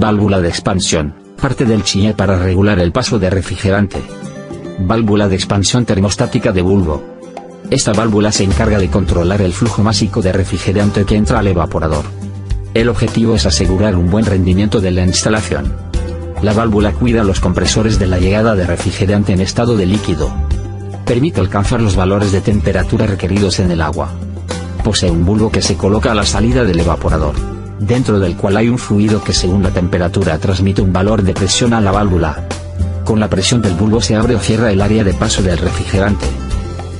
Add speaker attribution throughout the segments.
Speaker 1: Válvula de expansión, parte del chiller para regular el paso de refrigerante. Válvula de expansión termostática de bulbo. Esta válvula se encarga de controlar el flujo másico de refrigerante que entra al evaporador. El objetivo es asegurar un buen rendimiento de la instalación. La válvula cuida los compresores de la llegada de refrigerante en estado de líquido. Permite alcanzar los valores de temperatura requeridos en el agua. Posee un bulbo que se coloca a la salida del evaporador, dentro del cual hay un fluido que según la temperatura transmite un valor de presión a la válvula. Con la presión del bulbo se abre o cierra el área de paso del refrigerante.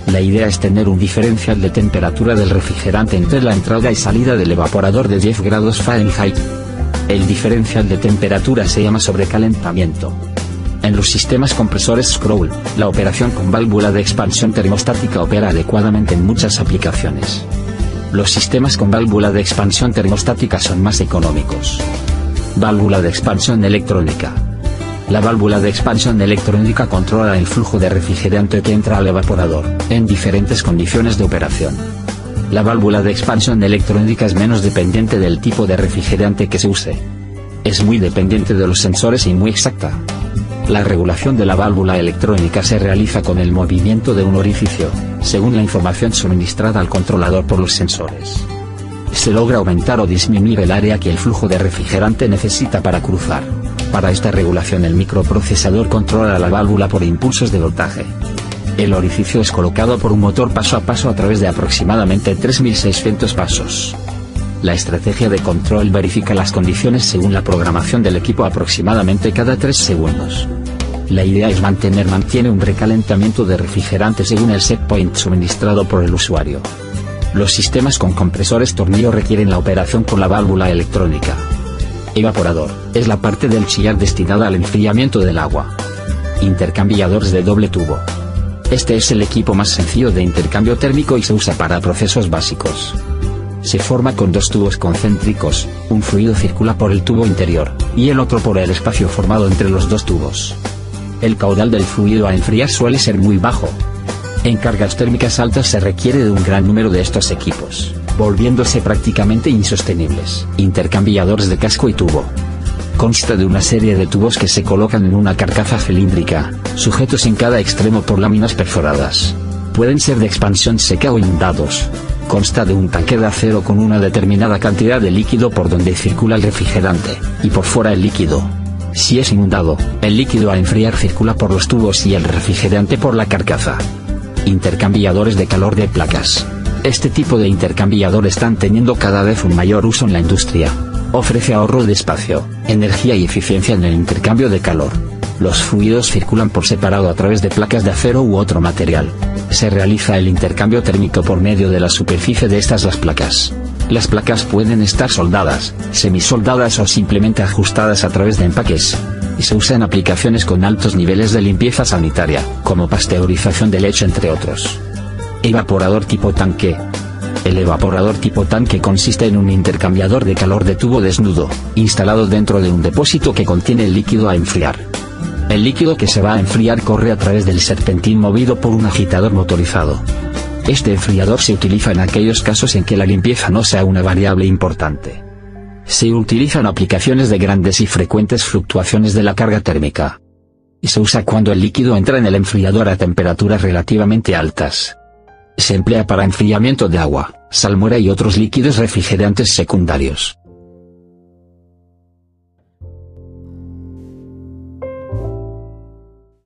Speaker 1: La idea es tener un diferencial de temperatura del refrigerante entre la entrada y salida del evaporador de 10 grados Fahrenheit. El diferencial de temperatura se llama sobrecalentamiento. En los sistemas compresores Scroll, la operación con válvula de expansión termostática opera adecuadamente en muchas aplicaciones. Los sistemas con válvula de expansión termostática son más económicos. Válvula de expansión electrónica. La válvula de expansión electrónica controla el flujo de refrigerante que entra al evaporador, en diferentes condiciones de operación. La válvula de expansión electrónica es menos dependiente del tipo de refrigerante que se use. Es muy dependiente de los sensores y muy exacta. La regulación de la válvula electrónica se realiza con el movimiento de un orificio, según la información suministrada al controlador por los sensores. Se logra aumentar o disminuir el área que el flujo de refrigerante necesita para cruzar. Para esta regulación el microprocesador controla la válvula por impulsos de voltaje. El orificio es colocado por un motor paso a paso a través de aproximadamente 3600 pasos. La estrategia de control verifica las condiciones según la programación del equipo aproximadamente cada 3 segundos. La idea es mantener mantiene un recalentamiento de refrigerante según el set point suministrado por el usuario. Los sistemas con compresores tornillo requieren la operación con la válvula electrónica. Evaporador, es la parte del chillar destinada al enfriamiento del agua. Intercambiadores de doble tubo. Este es el equipo más sencillo de intercambio térmico y se usa para procesos básicos. Se forma con dos tubos concéntricos, un fluido circula por el tubo interior, y el otro por el espacio formado entre los dos tubos. El caudal del fluido a enfriar suele ser muy bajo. En cargas térmicas altas se requiere de un gran número de estos equipos, volviéndose prácticamente insostenibles. Intercambiadores de casco y tubo. Consta de una serie de tubos que se colocan en una carcasa cilíndrica, sujetos en cada extremo por láminas perforadas. Pueden ser de expansión seca o inundados, consta de un tanque de acero con una determinada cantidad de líquido por donde circula el refrigerante, y por fuera el líquido. Si es inundado, el líquido a enfriar circula por los tubos y el refrigerante por la carcasa. Intercambiadores de calor de placas. Este tipo de intercambiador están teniendo cada vez un mayor uso en la industria. Ofrece ahorro de espacio, energía y eficiencia en el intercambio de calor. Los fluidos circulan por separado a través de placas de acero u otro material. Se realiza el intercambio térmico por medio de la superficie de estas las placas. Las placas pueden estar soldadas, semisoldadas o simplemente ajustadas a través de empaques. Y se usa en aplicaciones con altos niveles de limpieza sanitaria, como pasteurización de leche entre otros. Evaporador tipo tanque. El evaporador tipo tanque consiste en un intercambiador de calor de tubo desnudo, instalado dentro de un depósito que contiene el líquido a enfriar. El líquido que se va a enfriar corre a través del serpentín movido por un agitador motorizado. Este enfriador se utiliza en aquellos casos en que la limpieza no sea una variable importante. Se utiliza en aplicaciones de grandes y frecuentes fluctuaciones de la carga térmica. Y se usa cuando el líquido entra en el enfriador a temperaturas relativamente altas. Se emplea para enfriamiento de agua, salmuera y otros líquidos refrigerantes secundarios.